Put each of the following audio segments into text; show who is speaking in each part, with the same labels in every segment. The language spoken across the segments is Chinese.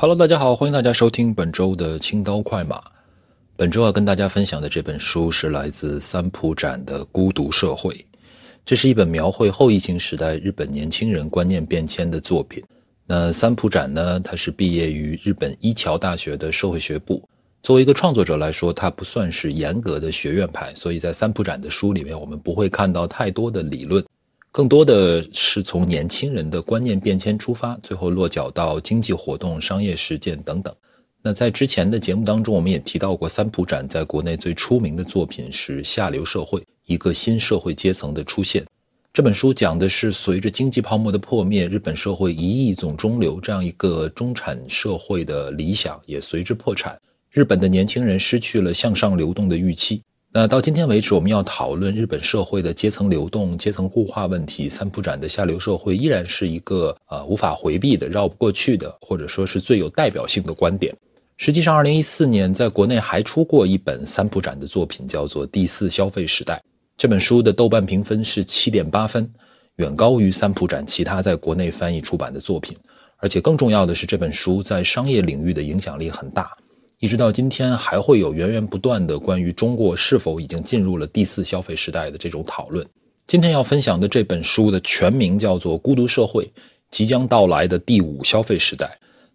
Speaker 1: Hello，大家好，欢迎大家收听本周的轻刀快马。本周要跟大家分享的这本书是来自三浦展的《孤独社会》，这是一本描绘后疫情时代日本年轻人观念变迁的作品。那三浦展呢，他是毕业于日本一桥大学的社会学部。作为一个创作者来说，他不算是严格的学院派，所以在三浦展的书里面，我们不会看到太多的理论。更多的是从年轻人的观念变迁出发，最后落脚到经济活动、商业实践等等。那在之前的节目当中，我们也提到过，三浦展在国内最出名的作品是《下流社会：一个新社会阶层的出现》。这本书讲的是随着经济泡沫的破灭，日本社会一亿总中流这样一个中产社会的理想也随之破产，日本的年轻人失去了向上流动的预期。那到今天为止，我们要讨论日本社会的阶层流动、阶层固化问题。三浦展的下流社会依然是一个呃无法回避的、绕不过去的，或者说是最有代表性的观点。实际上，二零一四年在国内还出过一本三浦展的作品，叫做《第四消费时代》。这本书的豆瓣评分是七点八分，远高于三浦展其他在国内翻译出版的作品。而且更重要的是，这本书在商业领域的影响力很大。一直到今天，还会有源源不断的关于中国是否已经进入了第四消费时代的这种讨论。今天要分享的这本书的全名叫做《孤独社会：即将到来的第五消费时代》，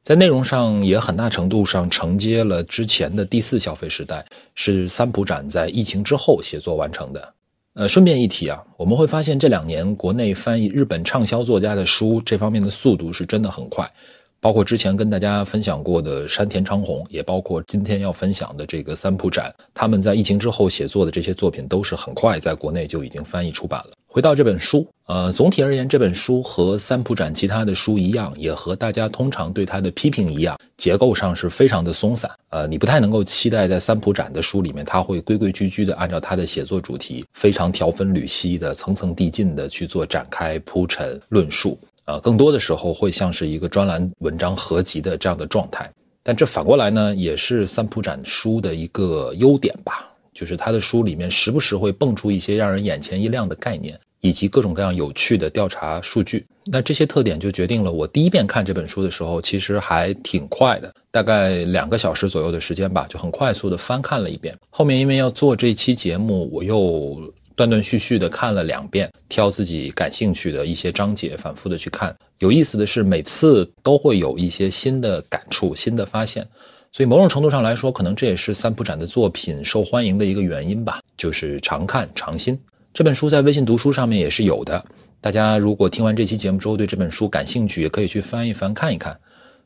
Speaker 1: 在内容上也很大程度上承接了之前的第四消费时代，是三浦展在疫情之后写作完成的。呃，顺便一提啊，我们会发现这两年国内翻译日本畅销作家的书这方面的速度是真的很快。包括之前跟大家分享过的山田昌宏，也包括今天要分享的这个三浦展，他们在疫情之后写作的这些作品，都是很快在国内就已经翻译出版了。回到这本书，呃，总体而言，这本书和三浦展其他的书一样，也和大家通常对它的批评一样，结构上是非常的松散。呃，你不太能够期待在三浦展的书里面，他会规规矩矩的按照他的写作主题，非常条分缕析的、层层递进的去做展开、铺陈、论述。啊，更多的时候会像是一个专栏文章合集的这样的状态，但这反过来呢，也是三浦展书的一个优点吧，就是他的书里面时不时会蹦出一些让人眼前一亮的概念，以及各种各样有趣的调查数据。那这些特点就决定了我第一遍看这本书的时候，其实还挺快的，大概两个小时左右的时间吧，就很快速的翻看了一遍。后面因为要做这期节目，我又。断断续续的看了两遍，挑自己感兴趣的一些章节，反复的去看。有意思的是，每次都会有一些新的感触、新的发现。所以某种程度上来说，可能这也是三浦展的作品受欢迎的一个原因吧，就是常看常新。这本书在微信读书上面也是有的，大家如果听完这期节目之后对这本书感兴趣，也可以去翻一翻看一看。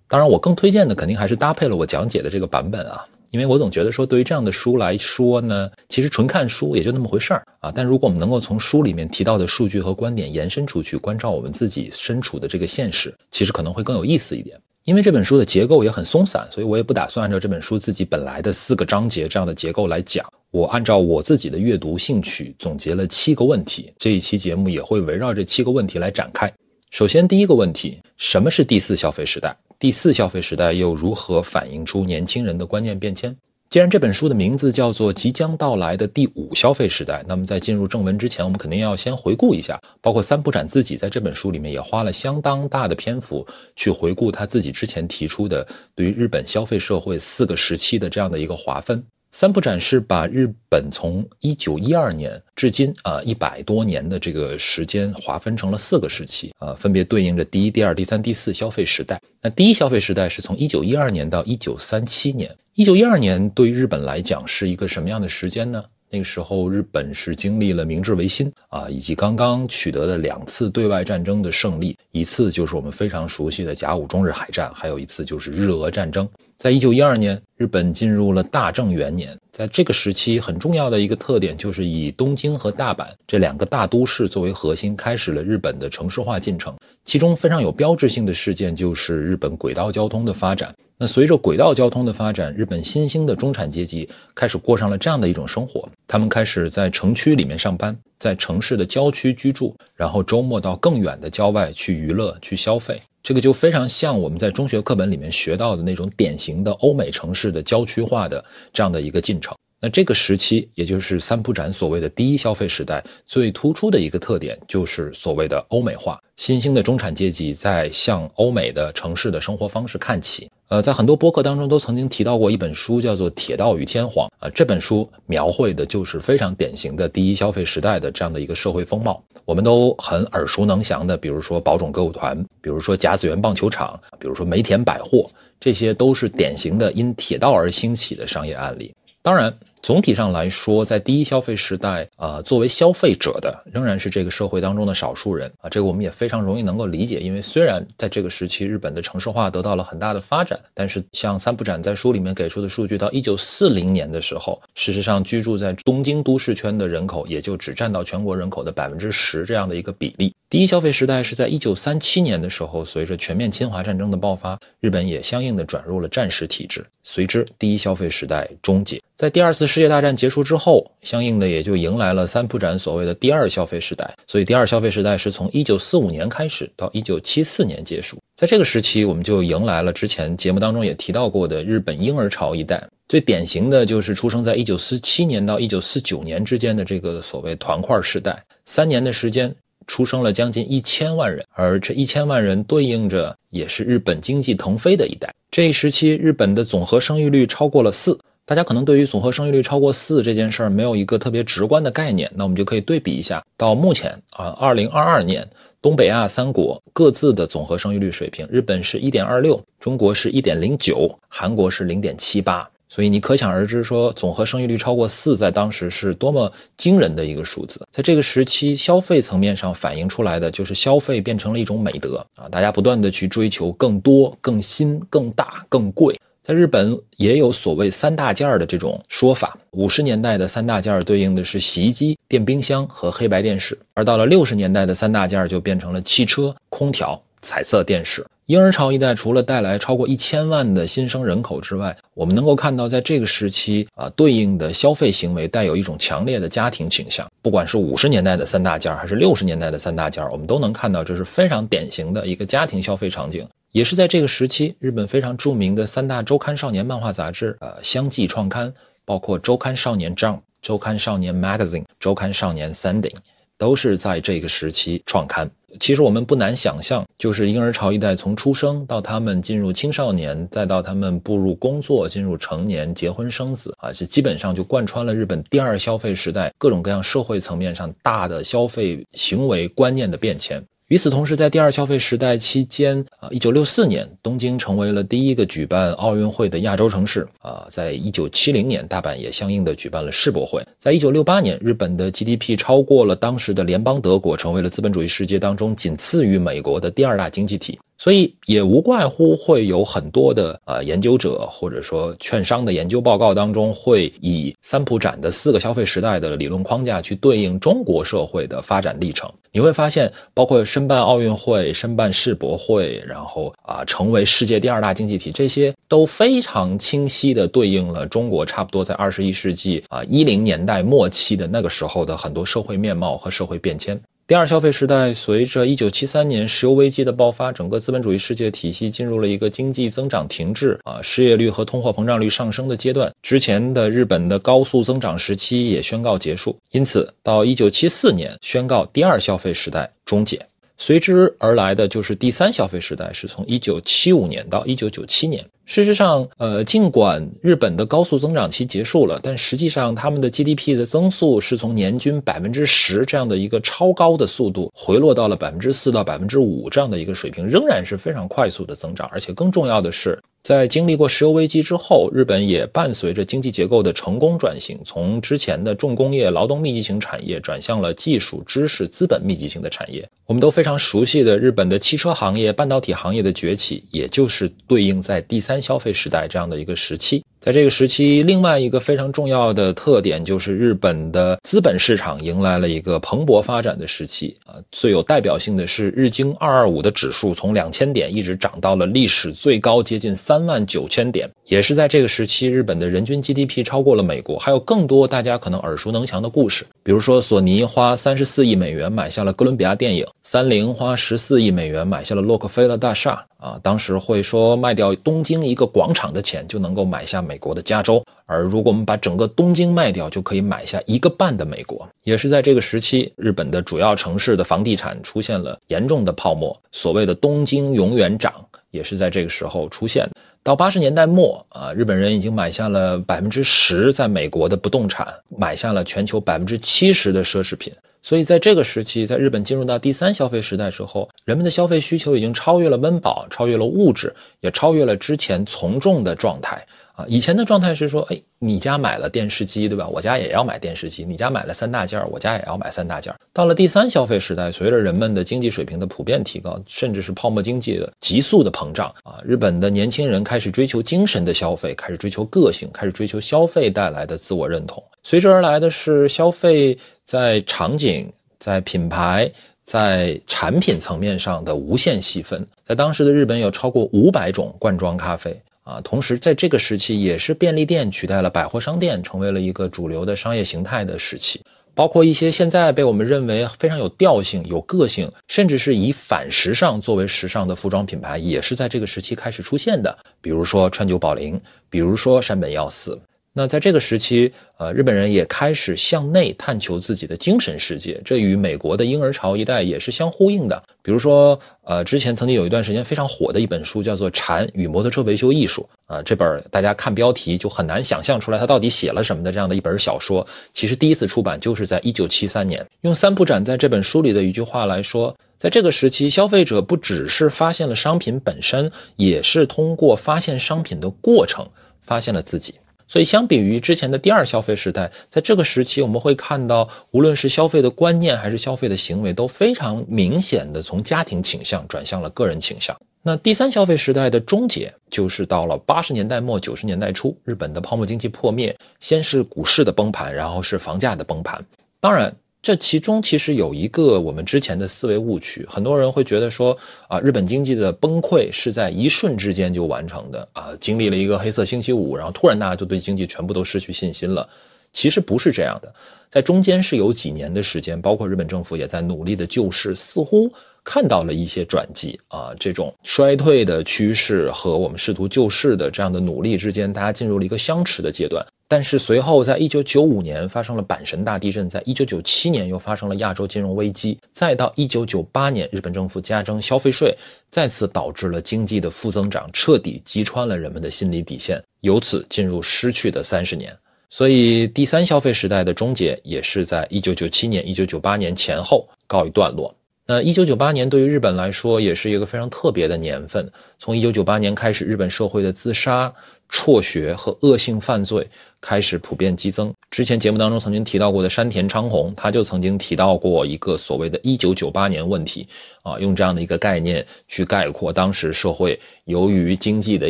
Speaker 1: 当然，我更推荐的肯定还是搭配了我讲解的这个版本啊。因为我总觉得说，对于这样的书来说呢，其实纯看书也就那么回事儿啊。但如果我们能够从书里面提到的数据和观点延伸出去，关照我们自己身处的这个现实，其实可能会更有意思一点。因为这本书的结构也很松散，所以我也不打算按照这本书自己本来的四个章节这样的结构来讲。我按照我自己的阅读兴趣总结了七个问题，这一期节目也会围绕这七个问题来展开。首先，第一个问题，什么是第四消费时代？第四消费时代又如何反映出年轻人的观念变迁？既然这本书的名字叫做《即将到来的第五消费时代》，那么在进入正文之前，我们肯定要先回顾一下，包括三浦展自己在这本书里面也花了相当大的篇幅去回顾他自己之前提出的对于日本消费社会四个时期的这样的一个划分。三浦展是把日本从一九一二年至今啊一百多年的这个时间划分成了四个时期啊，分别对应着第一、第二、第三、第四消费时代。那第一消费时代是从一九一二年到一九三七年。一九一二年对于日本来讲是一个什么样的时间呢？那个时候日本是经历了明治维新啊，以及刚刚取得的两次对外战争的胜利，一次就是我们非常熟悉的甲午中日海战，还有一次就是日俄战争。在一九一二年，日本进入了大正元年。在这个时期，很重要的一个特点就是以东京和大阪这两个大都市作为核心，开始了日本的城市化进程。其中非常有标志性的事件就是日本轨道交通的发展。那随着轨道交通的发展，日本新兴的中产阶级开始过上了这样的一种生活：他们开始在城区里面上班，在城市的郊区居住，然后周末到更远的郊外去娱乐、去消费。这个就非常像我们在中学课本里面学到的那种典型的欧美城市的郊区化的这样的一个进程。那这个时期，也就是三浦展所谓的第一消费时代，最突出的一个特点就是所谓的欧美化。新兴的中产阶级在向欧美的城市的生活方式看齐呃，在很多播客当中都曾经提到过一本书，叫做《铁道与天皇》啊。这本书描绘的就是非常典型的第一消费时代的这样的一个社会风貌。我们都很耳熟能详的，比如说宝冢歌舞团，比如说甲子园棒球场，比如说梅田百货，这些都是典型的因铁道而兴起的商业案例。当然。总体上来说，在第一消费时代，啊，作为消费者的仍然是这个社会当中的少数人啊，这个我们也非常容易能够理解。因为虽然在这个时期，日本的城市化得到了很大的发展，但是像三浦展在书里面给出的数据，到一九四零年的时候，事实上居住在东京都市圈的人口也就只占到全国人口的百分之十这样的一个比例。第一消费时代是在一九三七年的时候，随着全面侵华战争的爆发，日本也相应的转入了战时体制，随之第一消费时代终结。在第二次世界大战结束之后，相应的也就迎来了三浦展所谓的第二消费时代。所以，第二消费时代是从一九四五年开始到一九七四年结束。在这个时期，我们就迎来了之前节目当中也提到过的日本婴儿潮一代。最典型的就是出生在一九四七年到一九四九年之间的这个所谓团块时代，三年的时间出生了将近一千万人，而这一千万人对应着也是日本经济腾飞的一代。这一时期，日本的总和生育率超过了四。大家可能对于总和生育率超过四这件事儿没有一个特别直观的概念，那我们就可以对比一下，到目前啊，二零二二年东北亚三国各自的总和生育率水平，日本是一点二六，中国是一点零九，韩国是零点七八，所以你可想而知，说总和生育率超过四，在当时是多么惊人的一个数字。在这个时期，消费层面上反映出来的就是消费变成了一种美德啊，大家不断的去追求更多、更新、更大、更贵。在日本也有所谓三大件儿的这种说法。五十年代的三大件儿对应的是洗衣机、电冰箱和黑白电视，而到了六十年代的三大件儿就变成了汽车、空调、彩色电视。婴儿潮一代除了带来超过一千万的新生人口之外，我们能够看到，在这个时期啊，对应的消费行为带有一种强烈的家庭倾向。不管是五十年代的三大件儿，还是六十年代的三大件儿，我们都能看到这是非常典型的一个家庭消费场景。也是在这个时期，日本非常著名的三大周刊少年漫画杂志，呃，相继创刊，包括周刊少年 Jump、周刊少年 Magazine、周刊少年 Sending，都是在这个时期创刊。其实我们不难想象，就是婴儿潮一代从出生到他们进入青少年，再到他们步入工作、进入成年、结婚生子，啊，这基本上就贯穿了日本第二消费时代各种各样社会层面上大的消费行为观念的变迁。与此同时，在第二消费时代期间，啊，一九六四年，东京成为了第一个举办奥运会的亚洲城市。啊，在一九七零年，大阪也相应的举办了世博会。在一九六八年，日本的 GDP 超过了当时的联邦德国，成为了资本主义世界当中仅次于美国的第二大经济体。所以也无怪乎会有很多的呃研究者或者说券商的研究报告当中，会以三浦展的四个消费时代的理论框架去对应中国社会的发展历程。你会发现，包括申办奥运会、申办世博会，然后啊成为世界第二大经济体，这些都非常清晰的对应了中国差不多在二十一世纪啊一零年代末期的那个时候的很多社会面貌和社会变迁。第二消费时代，随着一九七三年石油危机的爆发，整个资本主义世界体系进入了一个经济增长停滞啊，失业率和通货膨胀率上升的阶段。之前的日本的高速增长时期也宣告结束，因此到一九七四年宣告第二消费时代终结。随之而来的就是第三消费时代，是从一九七五年到一九九七年。事实上，呃，尽管日本的高速增长期结束了，但实际上他们的 GDP 的增速是从年均百分之十这样的一个超高的速度，回落到了百分之四到百分之五这样的一个水平，仍然是非常快速的增长。而且更重要的是。在经历过石油危机之后，日本也伴随着经济结构的成功转型，从之前的重工业、劳动密集型产业转向了技术、知识、资本密集型的产业。我们都非常熟悉的日本的汽车行业、半导体行业的崛起，也就是对应在第三消费时代这样的一个时期。在这个时期，另外一个非常重要的特点就是日本的资本市场迎来了一个蓬勃发展的时期啊。最有代表性的是日经二二五的指数从两千点一直涨到了历史最高，接近三万九千点。也是在这个时期，日本的人均 GDP 超过了美国。还有更多大家可能耳熟能详的故事，比如说索尼花三十四亿美元买下了哥伦比亚电影，三菱花十四亿美元买下了洛克菲勒大厦。啊，当时会说卖掉东京一个广场的钱就能够买下美国的加州，而如果我们把整个东京卖掉，就可以买下一个半的美国。也是在这个时期，日本的主要城市的房地产出现了严重的泡沫，所谓的“东京永远涨”也是在这个时候出现。到八十年代末啊，日本人已经买下了百分之十在美国的不动产，买下了全球百分之七十的奢侈品。所以在这个时期，在日本进入到第三消费时代之后，人们的消费需求已经超越了温饱，超越了物质，也超越了之前从众的状态。啊，以前的状态是说，哎，你家买了电视机，对吧？我家也要买电视机。你家买了三大件儿我家也要买三大件儿到了第三消费时代，随着人们的经济水平的普遍提高，甚至是泡沫经济的急速的膨胀，啊，日本的年轻人开始追求精神的消费，开始追求个性，开始追求消费带来的自我认同。随之而来的是消费在场景、在品牌、在产品层面上的无限细分。在当时的日本，有超过五百种罐装咖啡。啊，同时在这个时期，也是便利店取代了百货商店，成为了一个主流的商业形态的时期。包括一些现在被我们认为非常有调性、有个性，甚至是以反时尚作为时尚的服装品牌，也是在这个时期开始出现的。比如说川久保玲，比如说山本耀司。那在这个时期，呃，日本人也开始向内探求自己的精神世界，这与美国的婴儿潮一代也是相呼应的。比如说，呃，之前曾经有一段时间非常火的一本书，叫做《禅与摩托车维修艺术》啊，这本大家看标题就很难想象出来它到底写了什么的这样的一本小说，其实第一次出版就是在一九七三年。用三浦展在这本书里的一句话来说，在这个时期，消费者不只是发现了商品本身，也是通过发现商品的过程发现了自己。所以，相比于之前的第二消费时代，在这个时期，我们会看到，无论是消费的观念还是消费的行为，都非常明显的从家庭倾向转向了个人倾向。那第三消费时代的终结，就是到了八十年代末九十年代初，日本的泡沫经济破灭，先是股市的崩盘，然后是房价的崩盘。当然。这其中其实有一个我们之前的思维误区，很多人会觉得说啊，日本经济的崩溃是在一瞬之间就完成的啊，经历了一个黑色星期五，然后突然大家就对经济全部都失去信心了。其实不是这样的，在中间是有几年的时间，包括日本政府也在努力的救市，似乎看到了一些转机啊，这种衰退的趋势和我们试图救市的这样的努力之间，大家进入了一个相持的阶段。但是随后，在一九九五年发生了阪神大地震，在一九九七年又发生了亚洲金融危机，再到一九九八年，日本政府加征消费税，再次导致了经济的负增长，彻底击穿了人们的心理底线，由此进入失去的三十年。所以，第三消费时代的终结也是在一九九七年、一九九八年前后告一段落。那一九九八年对于日本来说也是一个非常特别的年份。从一九九八年开始，日本社会的自杀、辍学和恶性犯罪开始普遍激增。之前节目当中曾经提到过的山田昌宏，他就曾经提到过一个所谓的“一九九八年问题”，啊，用这样的一个概念去概括当时社会由于经济的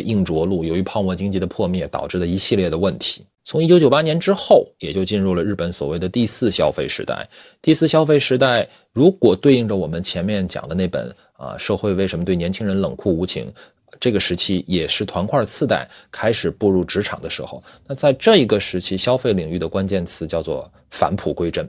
Speaker 1: 硬着陆、由于泡沫经济的破灭导致的一系列的问题。从一九九八年之后，也就进入了日本所谓的第四消费时代。第四消费时代，如果对应着我们前面讲的那本啊，社会为什么对年轻人冷酷无情，这个时期也是团块次贷开始步入职场的时候。那在这一个时期，消费领域的关键词叫做返璞归真。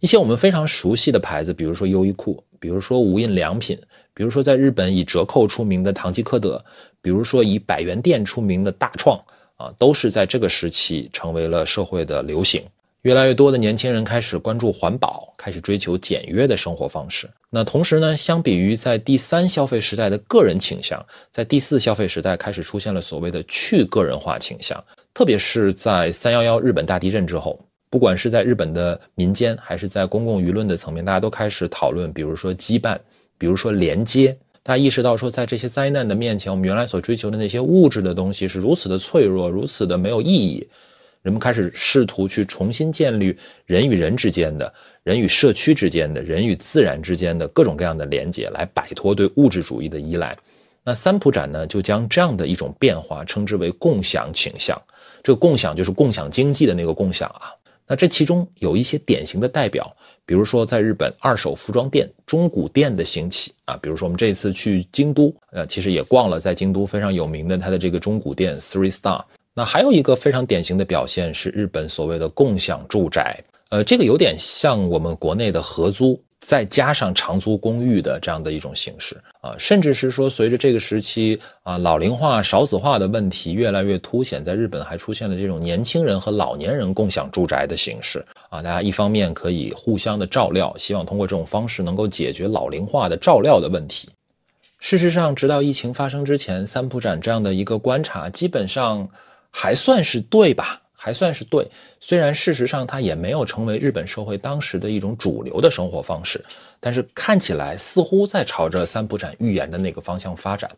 Speaker 1: 一些我们非常熟悉的牌子，比如说优衣库，比如说无印良品，比如说在日本以折扣出名的唐吉诃德，比如说以百元店出名的大创。啊，都是在这个时期成为了社会的流行。越来越多的年轻人开始关注环保，开始追求简约的生活方式。那同时呢，相比于在第三消费时代的个人倾向，在第四消费时代开始出现了所谓的去个人化倾向。特别是在三幺幺日本大地震之后，不管是在日本的民间，还是在公共舆论的层面，大家都开始讨论，比如说羁绊，比如说连接。大家意识到，说在这些灾难的面前，我们原来所追求的那些物质的东西是如此的脆弱，如此的没有意义。人们开始试图去重新建立人与人之间的、人与社区之间的、人与自然之间的各种各样的连接，来摆脱对物质主义的依赖。那三浦展呢，就将这样的一种变化称之为共享倾向。这个共享就是共享经济的那个共享啊。那这其中有一些典型的代表，比如说在日本二手服装店中古店的兴起啊，比如说我们这次去京都，呃，其实也逛了在京都非常有名的它的这个中古店 Three Star。那还有一个非常典型的表现是日本所谓的共享住宅，呃，这个有点像我们国内的合租。再加上长租公寓的这样的一种形式啊，甚至是说，随着这个时期啊老龄化、少子化的问题越来越凸显，在日本还出现了这种年轻人和老年人共享住宅的形式啊。大家一方面可以互相的照料，希望通过这种方式能够解决老龄化的照料的问题。事实上，直到疫情发生之前，三浦展这样的一个观察，基本上还算是对吧？还算是对。虽然事实上它也没有成为日本社会当时的一种主流的生活方式，但是看起来似乎在朝着三浦展预言的那个方向发展。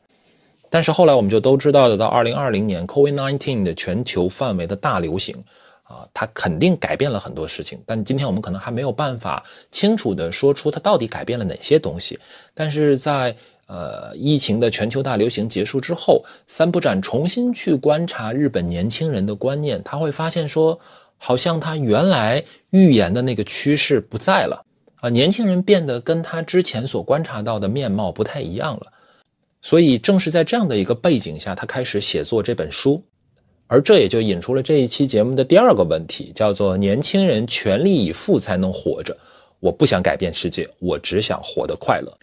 Speaker 1: 但是后来我们就都知道的，到二零二零年，COVID-19 的全球范围的大流行，啊，它肯定改变了很多事情。但今天我们可能还没有办法清楚的说出它到底改变了哪些东西。但是在呃疫情的全球大流行结束之后，三浦展重新去观察日本年轻人的观念，他会发现说，好像他原来预言的那个趋势不在了，啊，年轻人变得跟他之前所观察到的面貌不太一样了。所以，正是在这样的一个背景下，他开始写作这本书，而这也就引出了这一期节目的第二个问题，叫做“年轻人全力以赴才能活着”。我不想改变世界，我只想活得快乐。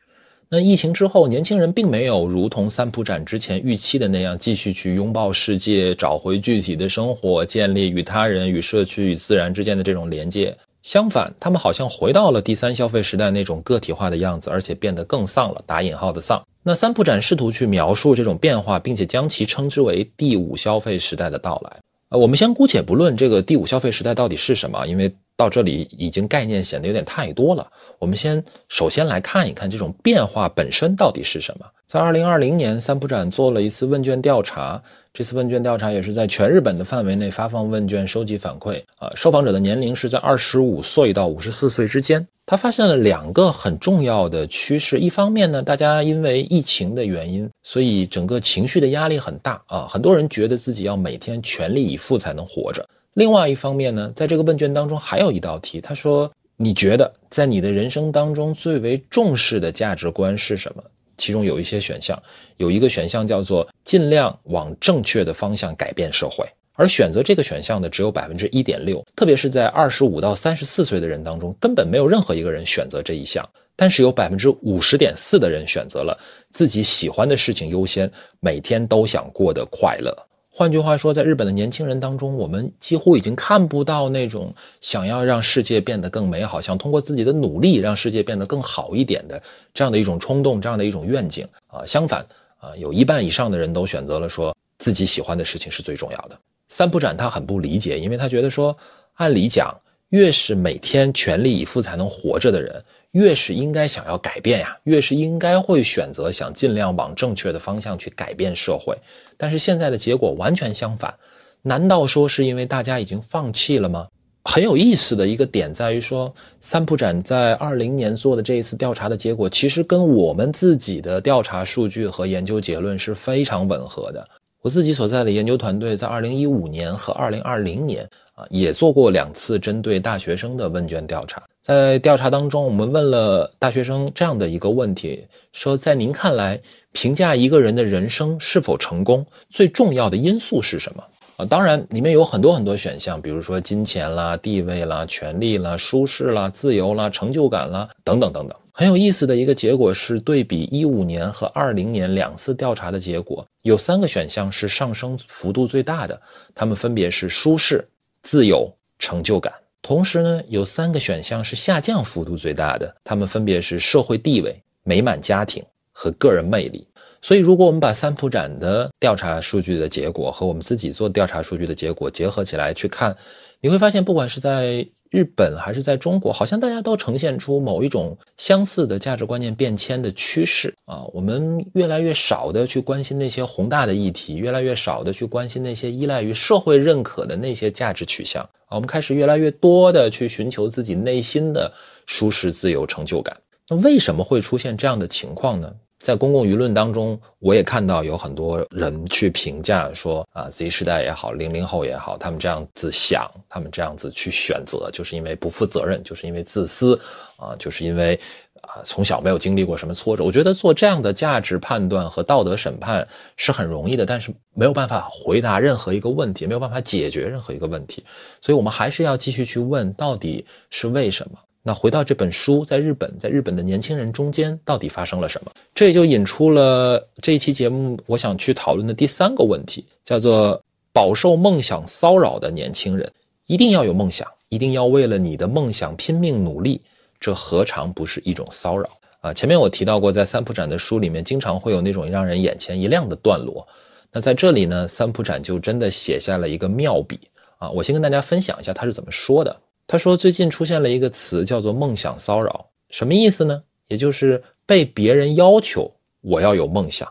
Speaker 1: 那疫情之后，年轻人并没有如同三浦展之前预期的那样，继续去拥抱世界，找回具体的生活，建立与他人、与社区、与自然之间的这种连接。相反，他们好像回到了第三消费时代那种个体化的样子，而且变得更丧了。打引号的丧。那三浦展试图去描述这种变化，并且将其称之为第五消费时代的到来。呃，我们先姑且不论这个第五消费时代到底是什么，因为到这里已经概念显得有点太多了。我们先首先来看一看这种变化本身到底是什么。在二零二零年，三浦展做了一次问卷调查。这次问卷调查也是在全日本的范围内发放问卷，收集反馈。啊，受访者的年龄是在二十五岁到五十四岁之间。他发现了两个很重要的趋势：一方面呢，大家因为疫情的原因，所以整个情绪的压力很大啊，很多人觉得自己要每天全力以赴才能活着。另外一方面呢，在这个问卷当中还有一道题，他说：“你觉得在你的人生当中最为重视的价值观是什么？”其中有一些选项，有一个选项叫做尽量往正确的方向改变社会，而选择这个选项的只有百分之一点六，特别是在二十五到三十四岁的人当中，根本没有任何一个人选择这一项，但是有百分之五十点四的人选择了自己喜欢的事情优先，每天都想过得快乐。换句话说，在日本的年轻人当中，我们几乎已经看不到那种想要让世界变得更美好，想通过自己的努力让世界变得更好一点的这样的一种冲动，这样的一种愿景啊。相反啊，有一半以上的人都选择了说自己喜欢的事情是最重要的。三浦展他很不理解，因为他觉得说，按理讲，越是每天全力以赴才能活着的人。越是应该想要改变呀，越是应该会选择想尽量往正确的方向去改变社会。但是现在的结果完全相反，难道说是因为大家已经放弃了吗？很有意思的一个点在于说，三浦展在二零年做的这一次调查的结果，其实跟我们自己的调查数据和研究结论是非常吻合的。我自己所在的研究团队在二零一五年和二零二零年啊，也做过两次针对大学生的问卷调查。在调查当中，我们问了大学生这样的一个问题：说，在您看来，评价一个人的人生是否成功，最重要的因素是什么？啊，当然，里面有很多很多选项，比如说金钱啦、地位啦、权利啦、舒适啦、自由啦、成就感啦，等等等等。很有意思的一个结果是，对比一五年和二零年两次调查的结果，有三个选项是上升幅度最大的，它们分别是舒适、自由、成就感。同时呢，有三个选项是下降幅度最大的，它们分别是社会地位、美满家庭和个人魅力。所以，如果我们把三普展的调查数据的结果和我们自己做调查数据的结果结合起来去看，你会发现，不管是在日本还是在中国，好像大家都呈现出某一种相似的价值观念变迁的趋势啊。我们越来越少的去关心那些宏大的议题，越来越少的去关心那些依赖于社会认可的那些价值取向啊。我们开始越来越多的去寻求自己内心的舒适、自由、成就感。那为什么会出现这样的情况呢？在公共舆论当中，我也看到有很多人去评价说啊，Z 时代也好，零零后也好，他们这样子想，他们这样子去选择，就是因为不负责任，就是因为自私，啊，就是因为啊从小没有经历过什么挫折。我觉得做这样的价值判断和道德审判是很容易的，但是没有办法回答任何一个问题，没有办法解决任何一个问题，所以我们还是要继续去问，到底是为什么。那回到这本书，在日本，在日本的年轻人中间，到底发生了什么？这也就引出了这一期节目我想去讨论的第三个问题，叫做饱受梦想骚扰的年轻人。一定要有梦想，一定要为了你的梦想拼命努力，这何尝不是一种骚扰啊，前面我提到过，在三浦展的书里面，经常会有那种让人眼前一亮的段落。那在这里呢，三浦展就真的写下了一个妙笔啊！我先跟大家分享一下他是怎么说的。他说，最近出现了一个词叫做“梦想骚扰”，什么意思呢？也就是被别人要求我要有梦想，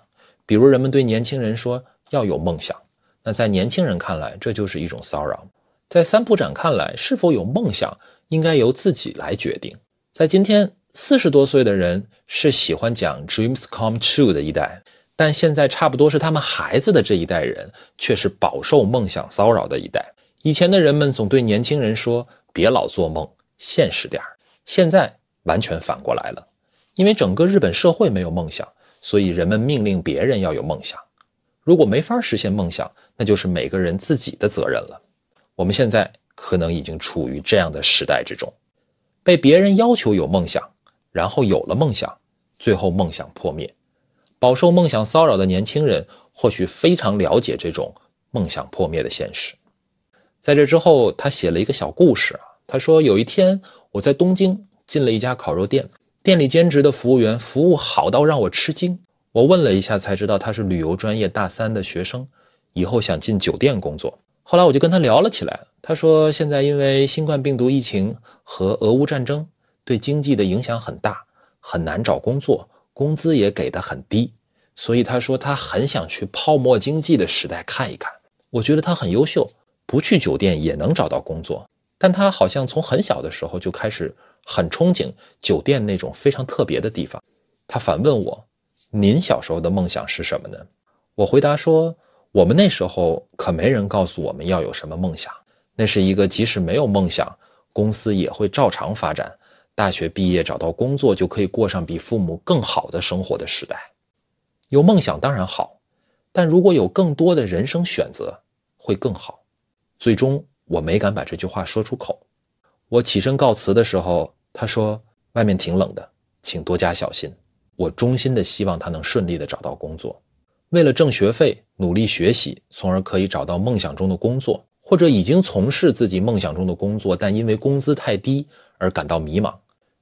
Speaker 1: 比如人们对年轻人说要有梦想，那在年轻人看来，这就是一种骚扰。在三浦展看来，是否有梦想应该由自己来决定。在今天。四十多岁的人是喜欢讲 dreams come true 的一代，但现在差不多是他们孩子的这一代人，却是饱受梦想骚扰的一代。以前的人们总对年轻人说：“别老做梦，现实点儿。”现在完全反过来了，因为整个日本社会没有梦想，所以人们命令别人要有梦想。如果没法实现梦想，那就是每个人自己的责任了。我们现在可能已经处于这样的时代之中，被别人要求有梦想。然后有了梦想，最后梦想破灭，饱受梦想骚扰的年轻人或许非常了解这种梦想破灭的现实。在这之后，他写了一个小故事啊。他说：“有一天，我在东京进了一家烤肉店，店里兼职的服务员服务好到让我吃惊。我问了一下，才知道他是旅游专业大三的学生，以后想进酒店工作。后来我就跟他聊了起来。他说，现在因为新冠病毒疫情和俄乌战争。”对经济的影响很大，很难找工作，工资也给的很低，所以他说他很想去泡沫经济的时代看一看。我觉得他很优秀，不去酒店也能找到工作。但他好像从很小的时候就开始很憧憬酒店那种非常特别的地方。他反问我：“您小时候的梦想是什么呢？”我回答说：“我们那时候可没人告诉我们要有什么梦想，那是一个即使没有梦想，公司也会照常发展。”大学毕业找到工作就可以过上比父母更好的生活的时代，有梦想当然好，但如果有更多的人生选择会更好。最终我没敢把这句话说出口。我起身告辞的时候，他说：“外面挺冷的，请多加小心。”我衷心的希望他能顺利的找到工作，为了挣学费努力学习，从而可以找到梦想中的工作，或者已经从事自己梦想中的工作，但因为工资太低而感到迷茫。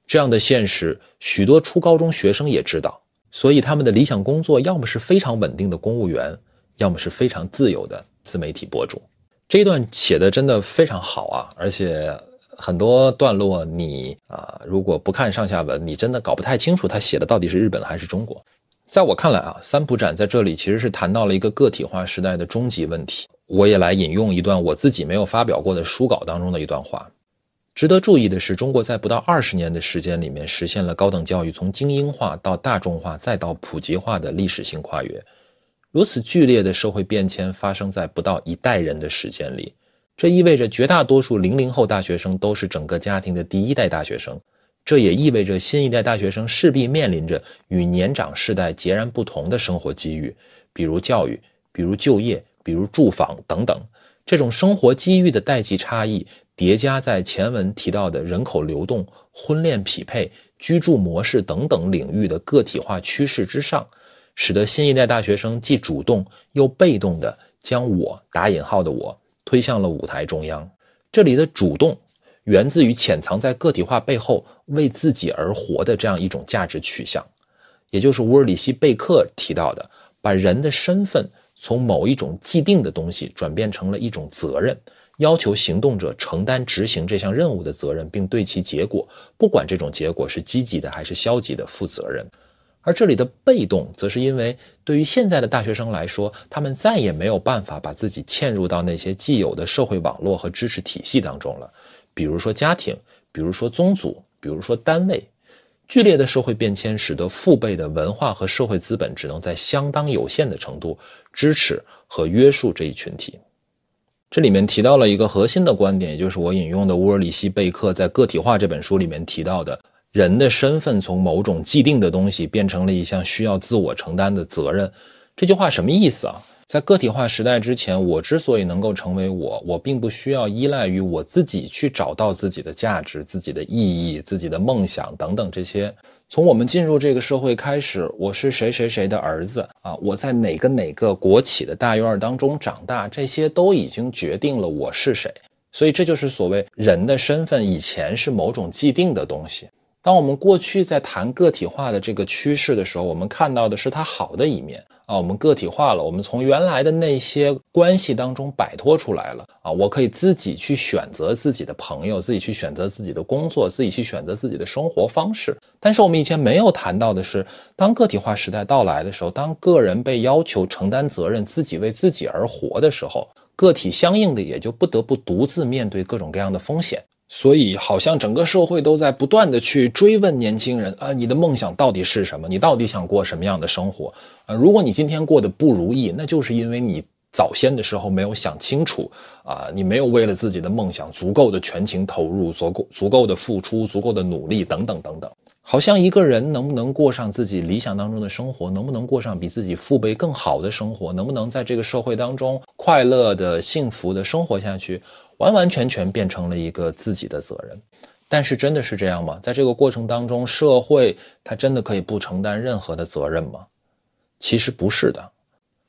Speaker 1: 这样的现实，许多初高中学生也知道，所以他们的理想工作要么是非常稳定的公务员，要么是非常自由的自媒体博主。这一段写的真的非常好啊，而且很多段落你啊，如果不看上下文，你真的搞不太清楚他写的到底是日本还是中国。在我看来啊，三浦展在这里其实是谈到了一个个体化时代的终极问题。我也来引用一段我自己没有发表过的书稿当中的一段话。值得注意的是，中国在不到二十年的时间里面，实现了高等教育从精英化到大众化再到普及化的历史性跨越。如此剧烈的社会变迁发生在不到一代人的时间里，这意味着绝大多数零零后大学生都是整个家庭的第一代大学生。这也意味着新一代大学生势必面临着与年长世代截然不同的生活机遇，比如教育，比如就业，比如住房等等。这种生活机遇的代际差异。叠加在前文提到的人口流动、婚恋匹配、居住模式等等领域的个体化趋势之上，使得新一代大学生既主动又被动地将我打引号的我推向了舞台中央。这里的主动源自于潜藏在个体化背后为自己而活的这样一种价值取向，也就是乌尔里希·贝克提到的，把人的身份从某一种既定的东西转变成了一种责任。要求行动者承担执行这项任务的责任，并对其结果，不管这种结果是积极的还是消极的，负责任。而这里的被动，则是因为对于现在的大学生来说，他们再也没有办法把自己嵌入到那些既有的社会网络和支持体系当中了，比如说家庭，比如说宗族，比如说单位。剧烈的社会变迁使得父辈的文化和社会资本只能在相当有限的程度支持和约束这一群体。这里面提到了一个核心的观点，也就是我引用的乌尔里希·贝克在《个体化》这本书里面提到的，人的身份从某种既定的东西变成了一项需要自我承担的责任。这句话什么意思啊？在个体化时代之前，我之所以能够成为我，我并不需要依赖于我自己去找到自己的价值、自己的意义、自己的梦想等等这些。从我们进入这个社会开始，我是谁谁谁的儿子啊？我在哪个哪个国企的大院当中长大，这些都已经决定了我是谁。所以这就是所谓人的身份，以前是某种既定的东西，当我们过去在谈个体化的这个趋势的时候，我们看到的是它好的一面啊，我们个体化了，我们从原来的那些关系当中摆脱出来了啊，我可以自己去选择自己的朋友，自己去选择自己的工作，自己去选择自己的生活方式。但是我们以前没有谈到的是，当个体化时代到来的时候，当个人被要求承担责任，自己为自己而活的时候，个体相应的也就不得不独自面对各种各样的风险。所以，好像整个社会都在不断的去追问年轻人啊，你的梦想到底是什么？你到底想过什么样的生活？啊，如果你今天过得不如意，那就是因为你早先的时候没有想清楚啊，你没有为了自己的梦想足够的全情投入，足够足够的付出，足够的努力，等等等等。好像一个人能不能过上自己理想当中的生活，能不能过上比自己父辈更好的生活，能不能在这个社会当中快乐的、幸福的生活下去？完完全全变成了一个自己的责任，但是真的是这样吗？在这个过程当中，社会它真的可以不承担任何的责任吗？其实不是的，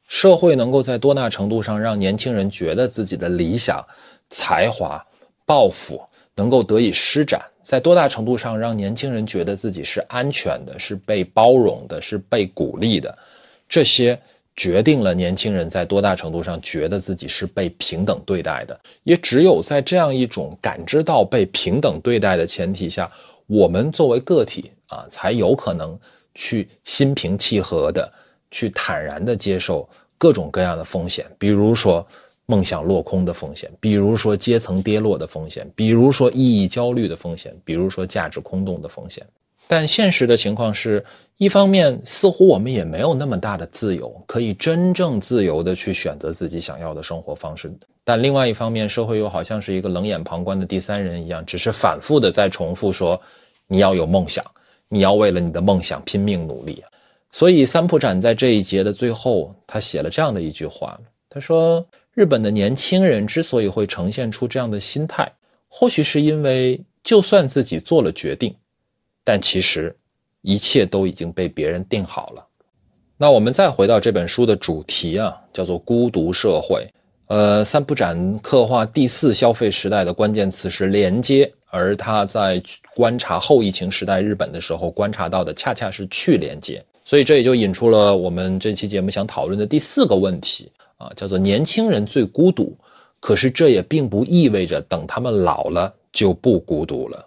Speaker 1: 社会能够在多大程度上让年轻人觉得自己的理想、才华、抱负能够得以施展，在多大程度上让年轻人觉得自己是安全的、是被包容的、是被鼓励的，这些。决定了年轻人在多大程度上觉得自己是被平等对待的，也只有在这样一种感知到被平等对待的前提下，我们作为个体啊，才有可能去心平气和的去坦然的接受各种各样的风险，比如说梦想落空的风险，比如说阶层跌落的风险，比如说意义焦虑的风险，比如说价值空洞的风险。但现实的情况是，一方面似乎我们也没有那么大的自由，可以真正自由的去选择自己想要的生活方式；但另外一方面，社会又好像是一个冷眼旁观的第三人一样，只是反复的在重复说：“你要有梦想，你要为了你的梦想拼命努力。”所以，三浦展在这一节的最后，他写了这样的一句话：“他说，日本的年轻人之所以会呈现出这样的心态，或许是因为，就算自己做了决定。”但其实，一切都已经被别人定好了。那我们再回到这本书的主题啊，叫做“孤独社会”。呃，三浦展刻画第四消费时代的关键词是连接，而他在观察后疫情时代日本的时候，观察到的恰恰是去连接。所以这也就引出了我们这期节目想讨论的第四个问题啊，叫做“年轻人最孤独”。可是这也并不意味着等他们老了就不孤独了。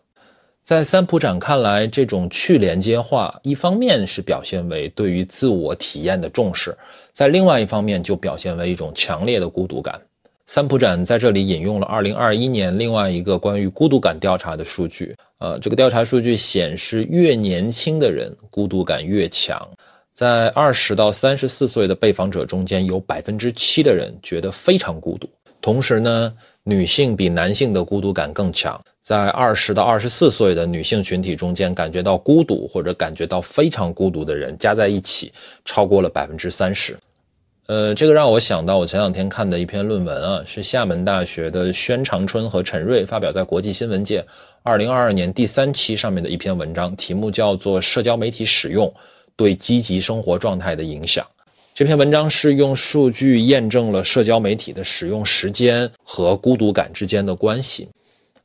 Speaker 1: 在三浦展看来，这种去连接化，一方面是表现为对于自我体验的重视，在另外一方面就表现为一种强烈的孤独感。三浦展在这里引用了2021年另外一个关于孤独感调查的数据，呃，这个调查数据显示，越年轻的人孤独感越强，在20到34岁的被访者中间，有7%的人觉得非常孤独。同时呢，女性比男性的孤独感更强，在二十到二十四岁的女性群体中间，感觉到孤独或者感觉到非常孤独的人加在一起超过了百分之三十。呃，这个让我想到我前两天看的一篇论文啊，是厦门大学的宣长春和陈瑞发表在《国际新闻界》二零二二年第三期上面的一篇文章，题目叫做《社交媒体使用对积极生活状态的影响》。这篇文章是用数据验证了社交媒体的使用时间和孤独感之间的关系。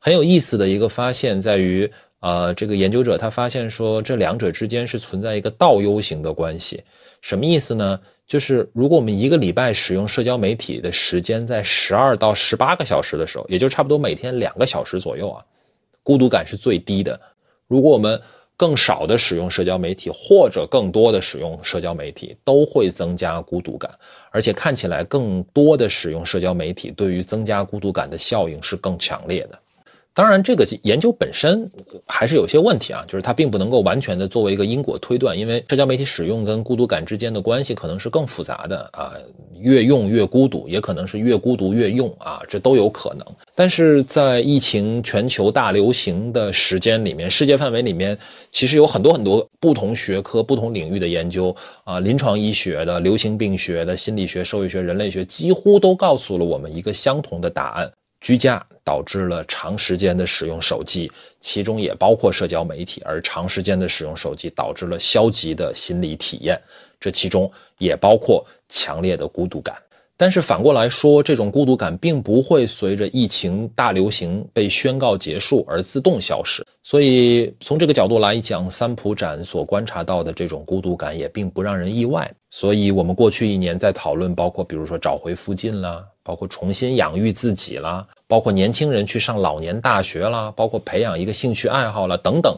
Speaker 1: 很有意思的一个发现在于，呃，这个研究者他发现说，这两者之间是存在一个倒 U 型的关系。什么意思呢？就是如果我们一个礼拜使用社交媒体的时间在十二到十八个小时的时候，也就差不多每天两个小时左右啊，孤独感是最低的。如果我们更少的使用社交媒体，或者更多的使用社交媒体，都会增加孤独感，而且看起来更多的使用社交媒体，对于增加孤独感的效应是更强烈的。当然，这个研究本身还是有些问题啊，就是它并不能够完全的作为一个因果推断，因为社交媒体使用跟孤独感之间的关系可能是更复杂的啊，越用越孤独，也可能是越孤独越用啊，这都有可能。但是在疫情全球大流行的时间里面，世界范围里面其实有很多很多不同学科、不同领域的研究啊，临床医学的、流行病学的、心理学、社会学、人类学，几乎都告诉了我们一个相同的答案。居家导致了长时间的使用手机，其中也包括社交媒体，而长时间的使用手机导致了消极的心理体验，这其中也包括强烈的孤独感。但是反过来说，这种孤独感并不会随着疫情大流行被宣告结束而自动消失。所以从这个角度来讲，三浦展所观察到的这种孤独感也并不让人意外。所以，我们过去一年在讨论，包括比如说找回附近啦，包括重新养育自己啦，包括年轻人去上老年大学啦，包括培养一个兴趣爱好啦等等，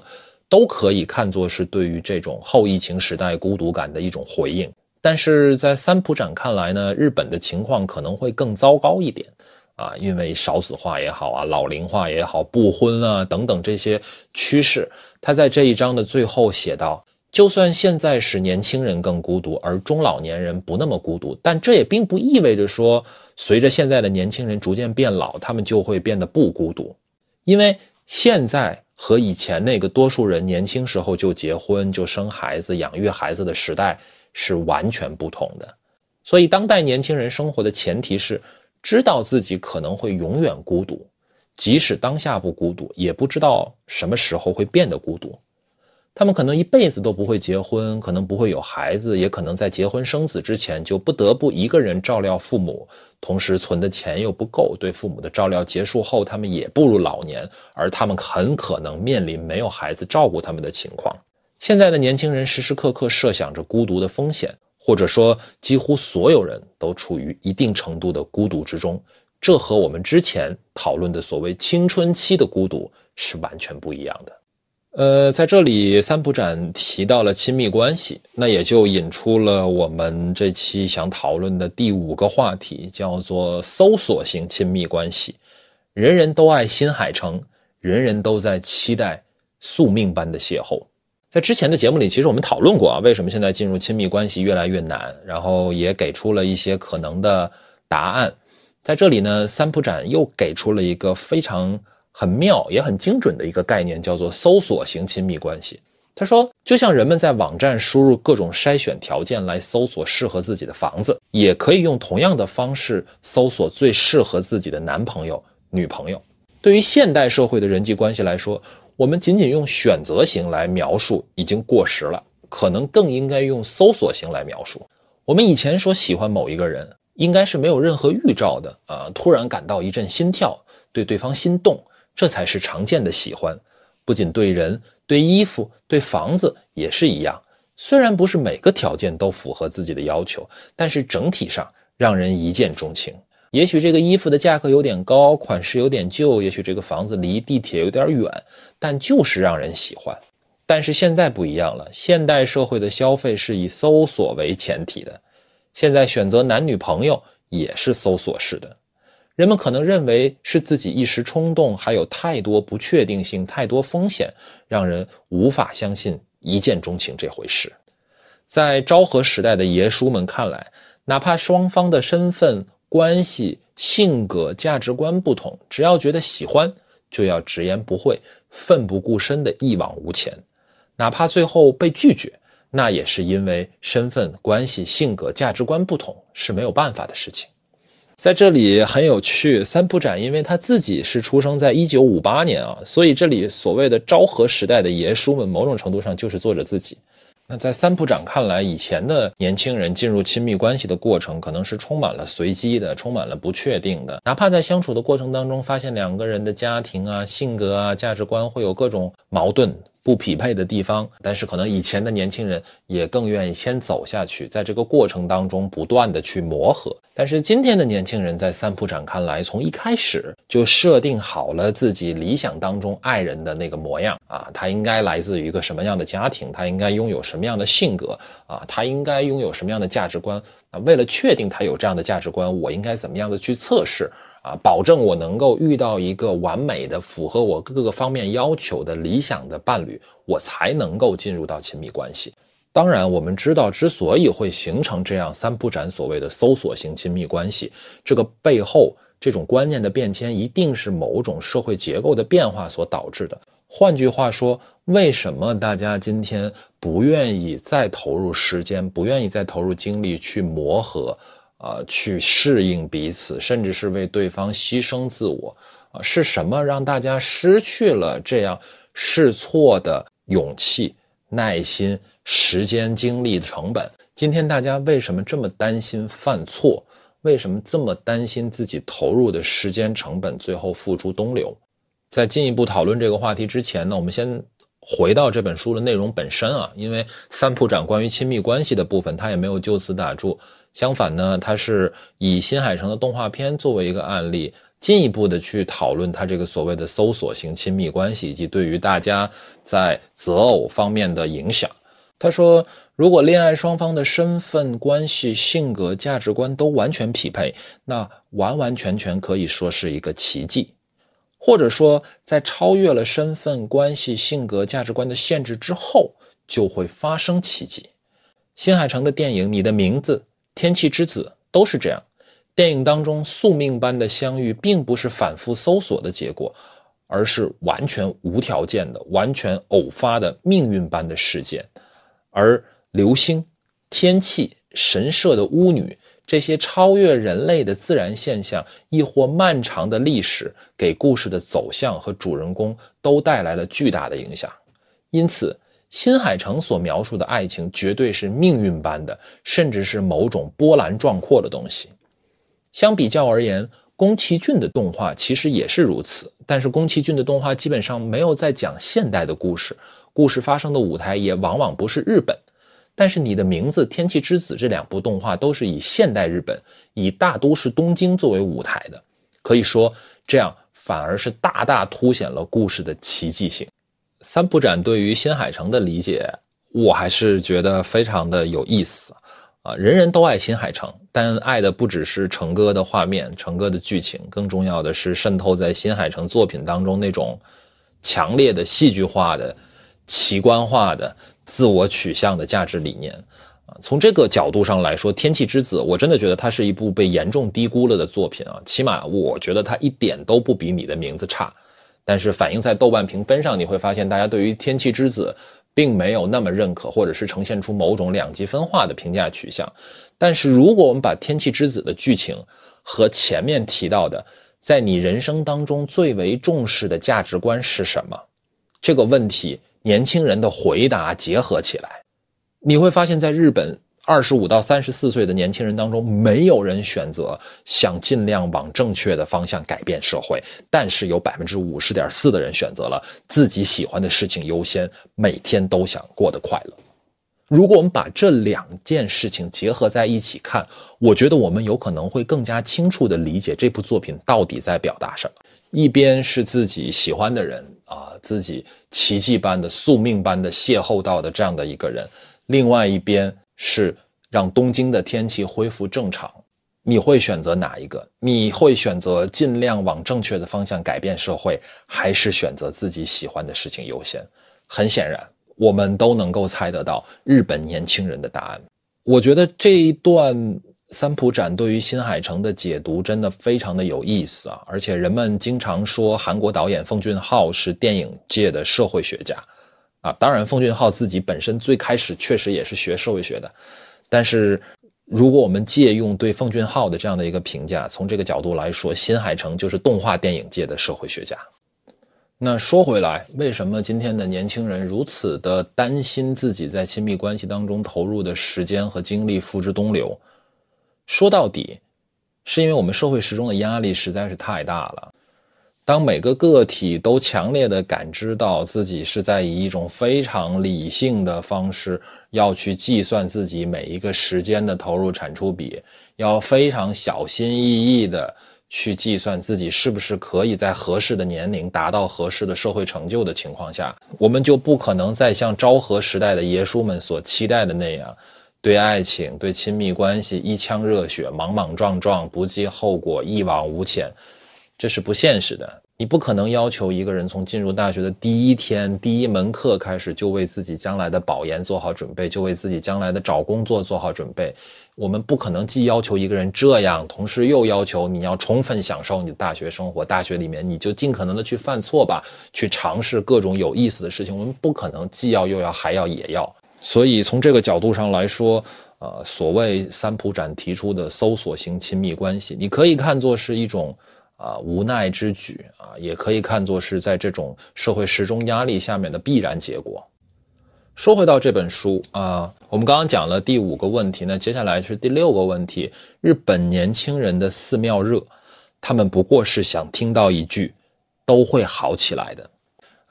Speaker 1: 都可以看作是对于这种后疫情时代孤独感的一种回应。但是在三浦展看来呢，日本的情况可能会更糟糕一点，啊，因为少子化也好啊，老龄化也好，不婚啊等等这些趋势。他在这一章的最后写道：就算现在是年轻人更孤独，而中老年人不那么孤独，但这也并不意味着说，随着现在的年轻人逐渐变老，他们就会变得不孤独，因为现在和以前那个多数人年轻时候就结婚、就生孩子、养育孩子的时代。是完全不同的，所以当代年轻人生活的前提是知道自己可能会永远孤独，即使当下不孤独，也不知道什么时候会变得孤独。他们可能一辈子都不会结婚，可能不会有孩子，也可能在结婚生子之前就不得不一个人照料父母，同时存的钱又不够，对父母的照料结束后，他们也步入老年，而他们很可能面临没有孩子照顾他们的情况。现在的年轻人时时刻刻设想着孤独的风险，或者说几乎所有人都处于一定程度的孤独之中。这和我们之前讨论的所谓青春期的孤独是完全不一样的。呃，在这里三浦展提到了亲密关系，那也就引出了我们这期想讨论的第五个话题，叫做搜索型亲密关系。人人都爱新海诚，人人都在期待宿命般的邂逅。在之前的节目里，其实我们讨论过啊，为什么现在进入亲密关系越来越难，然后也给出了一些可能的答案。在这里呢，三浦展又给出了一个非常很妙也很精准的一个概念，叫做搜索型亲密关系。他说，就像人们在网站输入各种筛选条件来搜索适合自己的房子，也可以用同样的方式搜索最适合自己的男朋友、女朋友。对于现代社会的人际关系来说，我们仅仅用选择型来描述已经过时了，可能更应该用搜索型来描述。我们以前说喜欢某一个人，应该是没有任何预兆的啊，突然感到一阵心跳，对对方心动，这才是常见的喜欢。不仅对人，对衣服，对房子也是一样。虽然不是每个条件都符合自己的要求，但是整体上让人一见钟情。也许这个衣服的价格有点高，款式有点旧，也许这个房子离地铁有点远，但就是让人喜欢。但是现在不一样了，现代社会的消费是以搜索为前提的，现在选择男女朋友也是搜索式的。人们可能认为是自己一时冲动，还有太多不确定性、太多风险，让人无法相信一见钟情这回事。在昭和时代的爷叔们看来，哪怕双方的身份。关系、性格、价值观不同，只要觉得喜欢，就要直言不讳、奋不顾身的一往无前，哪怕最后被拒绝，那也是因为身份、关系、性格、价值观不同是没有办法的事情。在这里很有趣，三浦展因为他自己是出生在一九五八年啊，所以这里所谓的昭和时代的爷叔们，某种程度上就是作者自己。那在三部长看来，以前的年轻人进入亲密关系的过程，可能是充满了随机的，充满了不确定的。哪怕在相处的过程当中，发现两个人的家庭啊、性格啊、价值观会有各种矛盾。不匹配的地方，但是可能以前的年轻人也更愿意先走下去，在这个过程当中不断的去磨合。但是今天的年轻人在三浦展看来，从一开始就设定好了自己理想当中爱人的那个模样啊，他应该来自于一个什么样的家庭，他应该拥有什么样的性格啊，他应该拥有什么样的价值观啊？为了确定他有这样的价值观，我应该怎么样的去测试？啊，保证我能够遇到一个完美的、符合我各个方面要求的理想的伴侣，我才能够进入到亲密关系。当然，我们知道，之所以会形成这样三不展所谓的搜索型亲密关系，这个背后这种观念的变迁，一定是某种社会结构的变化所导致的。换句话说，为什么大家今天不愿意再投入时间，不愿意再投入精力去磨合？啊，去适应彼此，甚至是为对方牺牲自我，啊，是什么让大家失去了这样试错的勇气、耐心、时间、精力成本？今天大家为什么这么担心犯错？为什么这么担心自己投入的时间成本最后付诸东流？在进一步讨论这个话题之前呢，我们先回到这本书的内容本身啊，因为三浦展关于亲密关系的部分，他也没有就此打住，相反呢，他是以新海诚的动画片作为一个案例，进一步的去讨论他这个所谓的搜索型亲密关系以及对于大家在择偶方面的影响。他说，如果恋爱双方的身份关系、性格、价值观都完全匹配，那完完全全可以说是一个奇迹。或者说，在超越了身份关系、性格、价值观的限制之后，就会发生奇迹。新海诚的电影《你的名字》《天气之子》都是这样。电影当中宿命般的相遇，并不是反复搜索的结果，而是完全无条件的、完全偶发的命运般的事件。而流星、天气、神社的巫女。这些超越人类的自然现象，亦或漫长的历史，给故事的走向和主人公都带来了巨大的影响。因此，新海诚所描述的爱情绝对是命运般的，甚至是某种波澜壮阔的东西。相比较而言，宫崎骏的动画其实也是如此，但是宫崎骏的动画基本上没有在讲现代的故事，故事发生的舞台也往往不是日本。但是你的名字《天气之子》这两部动画都是以现代日本、以大都市东京作为舞台的，可以说这样反而是大大凸显了故事的奇迹性。三浦展对于新海诚的理解，我还是觉得非常的有意思啊！人人都爱新海诚，但爱的不只是成哥的画面、成哥的剧情，更重要的是渗透在新海诚作品当中那种强烈的戏剧化的、奇观化的。自我取向的价值理念，啊，从这个角度上来说，《天气之子》我真的觉得它是一部被严重低估了的作品啊。起码我觉得它一点都不比你的名字差。但是反映在豆瓣评分上，你会发现大家对于《天气之子》并没有那么认可，或者是呈现出某种两极分化的评价取向。但是如果我们把《天气之子》的剧情和前面提到的在你人生当中最为重视的价值观是什么这个问题。年轻人的回答结合起来，你会发现在日本二十五到三十四岁的年轻人当中，没有人选择想尽量往正确的方向改变社会，但是有百分之五十点四的人选择了自己喜欢的事情优先，每天都想过得快乐。如果我们把这两件事情结合在一起看，我觉得我们有可能会更加清楚地理解这部作品到底在表达什么。一边是自己喜欢的人。啊，自己奇迹般的宿命般的邂逅到的这样的一个人，另外一边是让东京的天气恢复正常，你会选择哪一个？你会选择尽量往正确的方向改变社会，还是选择自己喜欢的事情优先？很显然，我们都能够猜得到日本年轻人的答案。我觉得这一段。三浦展对于新海诚的解读真的非常的有意思啊！而且人们经常说韩国导演奉俊昊是电影界的社会学家，啊，当然奉俊昊自己本身最开始确实也是学社会学的，但是如果我们借用对奉俊昊的这样的一个评价，从这个角度来说，新海诚就是动画电影界的社会学家。那说回来，为什么今天的年轻人如此的担心自己在亲密关系当中投入的时间和精力付之东流？说到底，是因为我们社会时钟的压力实在是太大了。当每个个体都强烈的感知到自己是在以一种非常理性的方式要去计算自己每一个时间的投入产出比，要非常小心翼翼的去计算自己是不是可以在合适的年龄达到合适的社会成就的情况下，我们就不可能再像昭和时代的爷叔们所期待的那样。对爱情、对亲密关系一腔热血、莽莽撞撞、不计后果、一往无前，这是不现实的。你不可能要求一个人从进入大学的第一天、第一门课开始，就为自己将来的保研做好准备，就为自己将来的找工作做好准备。我们不可能既要求一个人这样，同时又要求你要充分享受你的大学生活。大学里面，你就尽可能的去犯错吧，去尝试各种有意思的事情。我们不可能既要又要，还要也要。所以从这个角度上来说，呃，所谓三浦展提出的搜索型亲密关系，你可以看作是一种啊无奈之举啊，也可以看作是在这种社会时钟压力下面的必然结果。说回到这本书啊，我们刚刚讲了第五个问题，那接下来是第六个问题：日本年轻人的寺庙热，他们不过是想听到一句“都会好起来的”。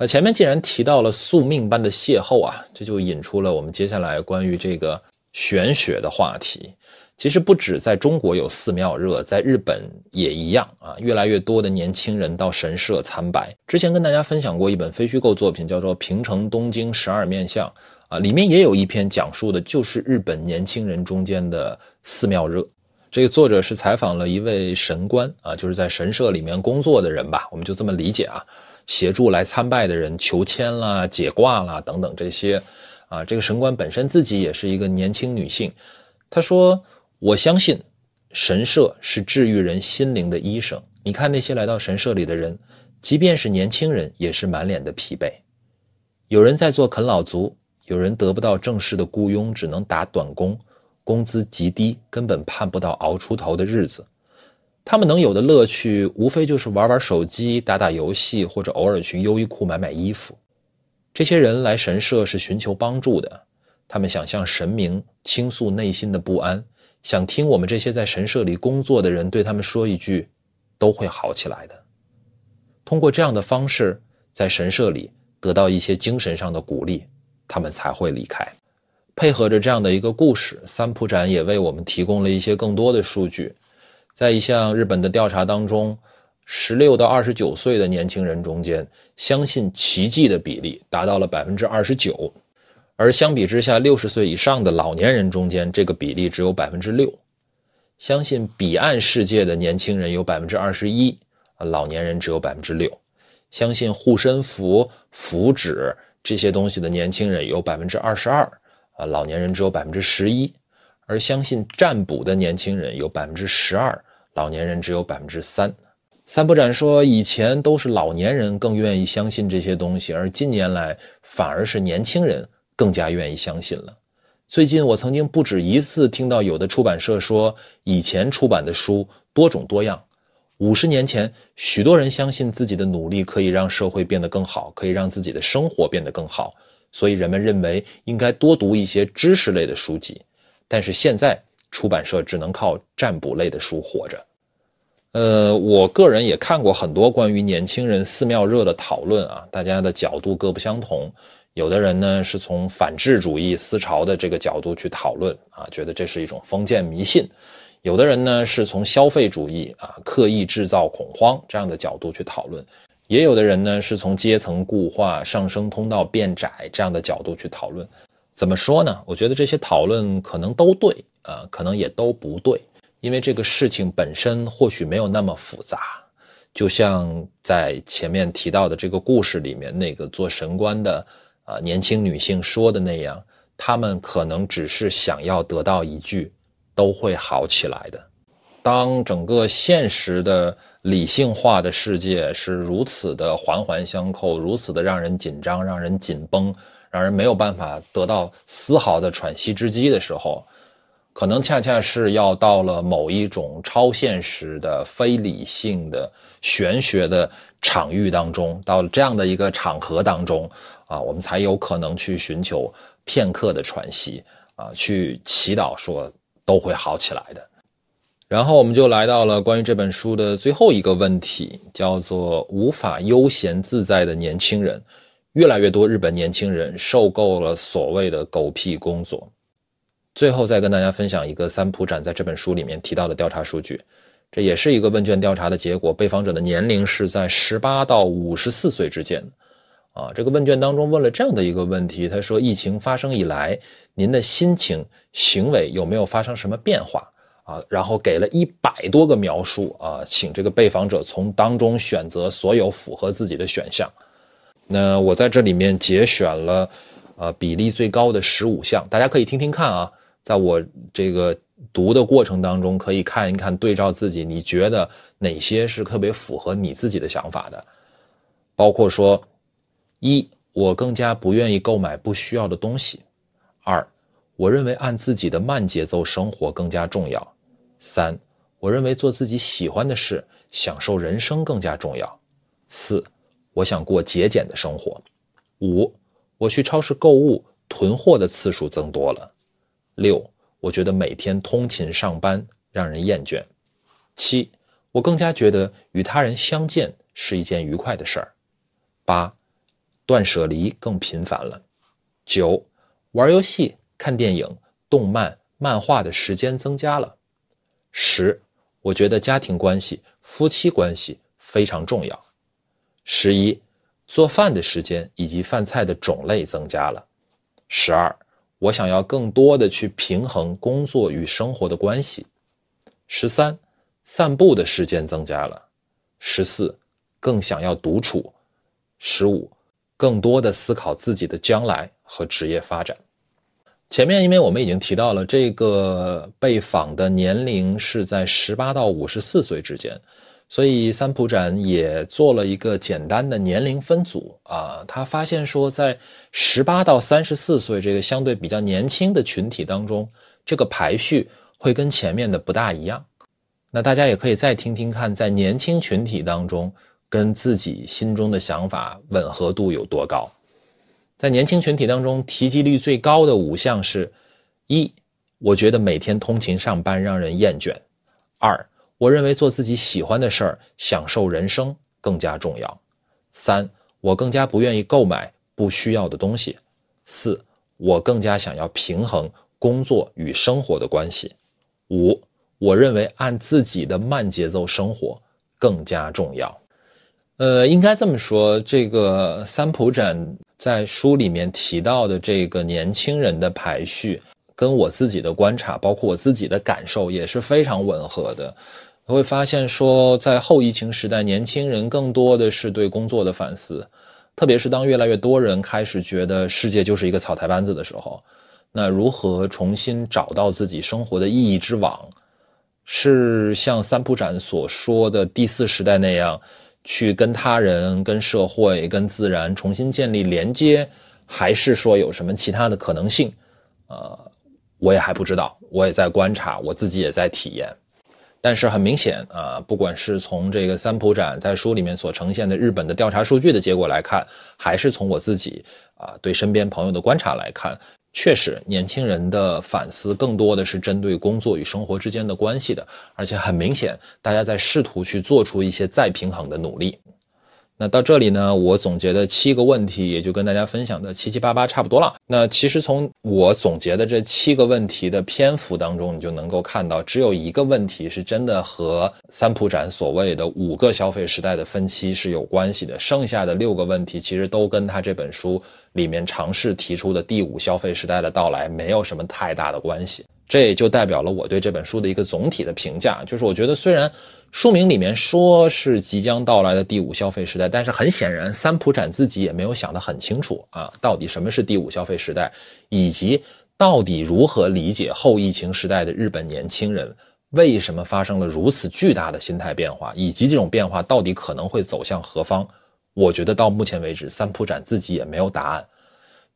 Speaker 1: 呃，前面既然提到了宿命般的邂逅啊，这就引出了我们接下来关于这个玄学的话题。其实不止在中国有寺庙热，在日本也一样啊。越来越多的年轻人到神社参拜。之前跟大家分享过一本非虚构作品，叫做《平成东京十二面相》啊，里面也有一篇讲述的就是日本年轻人中间的寺庙热。这个作者是采访了一位神官啊，就是在神社里面工作的人吧，我们就这么理解啊，协助来参拜的人求签啦、解卦啦等等这些啊。这个神官本身自己也是一个年轻女性，她说。我相信，神社是治愈人心灵的医生。你看那些来到神社里的人，即便是年轻人，也是满脸的疲惫。有人在做啃老族，有人得不到正式的雇佣，只能打短工，工资极低，根本盼不到熬出头的日子。他们能有的乐趣，无非就是玩玩手机、打打游戏，或者偶尔去优衣库买买衣服。这些人来神社是寻求帮助的，他们想向神明倾诉内心的不安。想听我们这些在神社里工作的人对他们说一句，都会好起来的。通过这样的方式，在神社里得到一些精神上的鼓励，他们才会离开。配合着这样的一个故事，三浦展也为我们提供了一些更多的数据。在一项日本的调查当中，十六到二十九岁的年轻人中间，相信奇迹的比例达到了百分之二十九。而相比之下，六十岁以上的老年人中间，这个比例只有百分之六。相信彼岸世界的年轻人有百分之二十一，啊，老年人只有百分之六。相信护身符、符纸这些东西的年轻人有百分之二十二，啊，老年人只有百分之十一。而相信占卜的年轻人有百分之十二，老年人只有百分之三。三不展说，以前都是老年人更愿意相信这些东西，而近年来反而是年轻人。更加愿意相信了。最近我曾经不止一次听到有的出版社说，以前出版的书多种多样。五十年前，许多人相信自己的努力可以让社会变得更好，可以让自己的生活变得更好，所以人们认为应该多读一些知识类的书籍。但是现在，出版社只能靠占卜类的书活着。呃，我个人也看过很多关于年轻人寺庙热的讨论啊，大家的角度各不相同。有的人呢是从反智主义思潮的这个角度去讨论啊，觉得这是一种封建迷信；有的人呢是从消费主义啊，刻意制造恐慌这样的角度去讨论；也有的人呢是从阶层固化、上升通道变窄这样的角度去讨论。怎么说呢？我觉得这些讨论可能都对啊，可能也都不对，因为这个事情本身或许没有那么复杂。就像在前面提到的这个故事里面，那个做神官的。啊，年轻女性说的那样，她们可能只是想要得到一句“都会好起来的”。当整个现实的理性化的世界是如此的环环相扣，如此的让人紧张、让人紧绷、让人没有办法得到丝毫的喘息之机的时候，可能恰恰是要到了某一种超现实的、非理性的、玄学的场域当中，到了这样的一个场合当中。啊，我们才有可能去寻求片刻的喘息啊，去祈祷说都会好起来的。然后我们就来到了关于这本书的最后一个问题，叫做无法悠闲自在的年轻人。越来越多日本年轻人受够了所谓的狗屁工作。最后再跟大家分享一个三浦展在这本书里面提到的调查数据，这也是一个问卷调查的结果，被访者的年龄是在十八到五十四岁之间。啊，这个问卷当中问了这样的一个问题，他说：疫情发生以来，您的心情、行为有没有发生什么变化？啊，然后给了一百多个描述啊，请这个被访者从当中选择所有符合自己的选项。那我在这里面节选了，呃，比例最高的十五项，大家可以听听看啊，在我这个读的过程当中，可以看一看，对照自己，你觉得哪些是特别符合你自己的想法的？包括说。一，我更加不愿意购买不需要的东西。二，我认为按自己的慢节奏生活更加重要。三，我认为做自己喜欢的事，享受人生更加重要。四，我想过节俭的生活。五，我去超市购物，囤货的次数增多了。六，我觉得每天通勤上班让人厌倦。七，我更加觉得与他人相见是一件愉快的事儿。八，断舍离更频繁了。九，玩游戏、看电影、动漫、漫画的时间增加了。十，我觉得家庭关系、夫妻关系非常重要。十一，做饭的时间以及饭菜的种类增加了。十二，我想要更多的去平衡工作与生活的关系。十三，散步的时间增加了。十四，更想要独处。十五，更多的思考自己的将来和职业发展。前面因为我们已经提到了这个被访的年龄是在十八到五十四岁之间。所以三浦展也做了一个简单的年龄分组啊，他发现说，在十八到三十四岁这个相对比较年轻的群体当中，这个排序会跟前面的不大一样。那大家也可以再听听看，在年轻群体当中，跟自己心中的想法吻合度有多高。在年轻群体当中，提及率最高的五项是：一，我觉得每天通勤上班让人厌倦；二。我认为做自己喜欢的事儿，享受人生更加重要。三，我更加不愿意购买不需要的东西。四，我更加想要平衡工作与生活的关系。五，我认为按自己的慢节奏生活更加重要。呃，应该这么说，这个三浦展在书里面提到的这个年轻人的排序，跟我自己的观察，包括我自己的感受，也是非常吻合的。会发现说，在后疫情时代，年轻人更多的是对工作的反思，特别是当越来越多人开始觉得世界就是一个草台班子的时候，那如何重新找到自己生活的意义之网，是像三浦展所说的第四时代那样，去跟他人、跟社会、跟自然重新建立连接，还是说有什么其他的可能性？呃，我也还不知道，我也在观察，我自己也在体验。但是很明显啊，不管是从这个三浦展在书里面所呈现的日本的调查数据的结果来看，还是从我自己啊对身边朋友的观察来看，确实年轻人的反思更多的是针对工作与生活之间的关系的，而且很明显，大家在试图去做出一些再平衡的努力。那到这里呢，我总结的七个问题也就跟大家分享的七七八八差不多了。那其实从我总结的这七个问题的篇幅当中，你就能够看到，只有一个问题是真的和三浦展所谓的五个消费时代的分期是有关系的，剩下的六个问题其实都跟他这本书里面尝试提出的第五消费时代的到来没有什么太大的关系。这也就代表了我对这本书的一个总体的评价，就是我觉得虽然书名里面说是即将到来的第五消费时代，但是很显然三浦展自己也没有想得很清楚啊，到底什么是第五消费时代，以及到底如何理解后疫情时代的日本年轻人为什么发生了如此巨大的心态变化，以及这种变化到底可能会走向何方？我觉得到目前为止，三浦展自己也没有答案。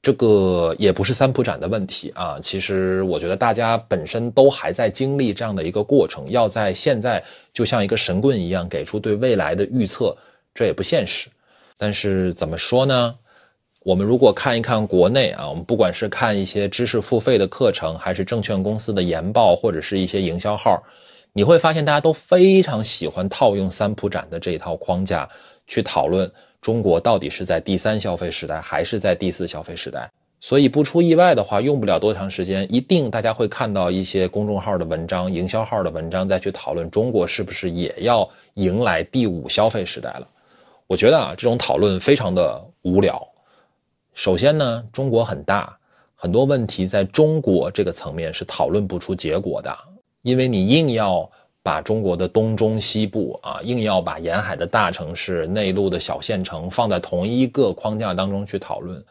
Speaker 1: 这个也不是三普展的问题啊，其实我觉得大家本身都还在经历这样的一个过程，要在现在就像一个神棍一样给出对未来的预测，这也不现实。但是怎么说呢？我们如果看一看国内啊，我们不管是看一些知识付费的课程，还是证券公司的研报，或者是一些营销号，你会发现大家都非常喜欢套用三普展的这一套框架去讨论。中国到底是在第三消费时代还是在第四消费时代？所以不出意外的话，用不了多长时间，一定大家会看到一些公众号的文章、营销号的文章，再去讨论中国是不是也要迎来第五消费时代了。我觉得啊，这种讨论非常的无聊。首先呢，中国很大，很多问题在中国这个层面是讨论不出结果的，因为你硬要。把中国的东中西部啊，硬要把沿海的大城市、内陆的小县城放在同一个框架当中去讨论，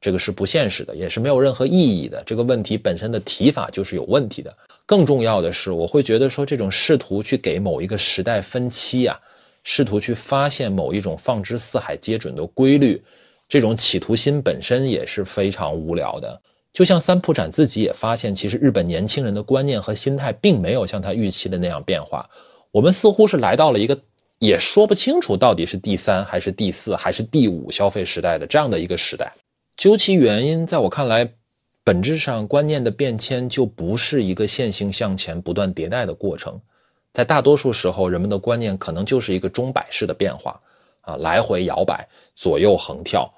Speaker 1: 这个是不现实的，也是没有任何意义的。这个问题本身的提法就是有问题的。更重要的是，我会觉得说，这种试图去给某一个时代分期啊，试图去发现某一种放之四海皆准的规律，这种企图心本身也是非常无聊的。就像三浦展自己也发现，其实日本年轻人的观念和心态并没有像他预期的那样变化。我们似乎是来到了一个也说不清楚到底是第三还是第四还是第五消费时代的这样的一个时代。究其原因，在我看来，本质上观念的变迁就不是一个线性向前不断迭代的过程，在大多数时候，人们的观念可能就是一个钟摆式的变化，啊，来回摇摆，左右横跳，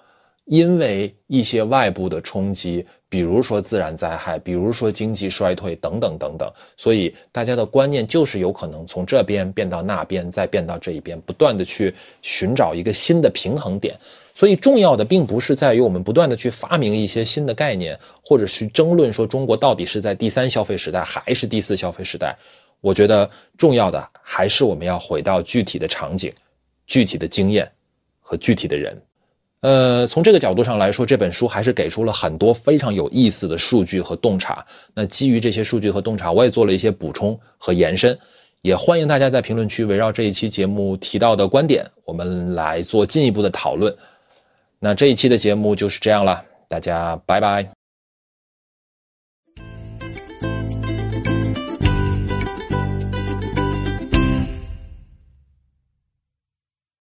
Speaker 1: 因为一些外部的冲击。比如说自然灾害，比如说经济衰退等等等等，所以大家的观念就是有可能从这边变到那边，再变到这一边，不断的去寻找一个新的平衡点。所以重要的并不是在于我们不断的去发明一些新的概念，或者去争论说中国到底是在第三消费时代还是第四消费时代。我觉得重要的还是我们要回到具体的场景、具体的经验和具体的人。呃，从这个角度上来说，这本书还是给出了很多非常有意思的数据和洞察。那基于这些数据和洞察，我也做了一些补充和延伸。也欢迎大家在评论区围绕这一期节目提到的观点，我们来做进一步的讨论。那这一期的节目就是这样了，大家拜拜。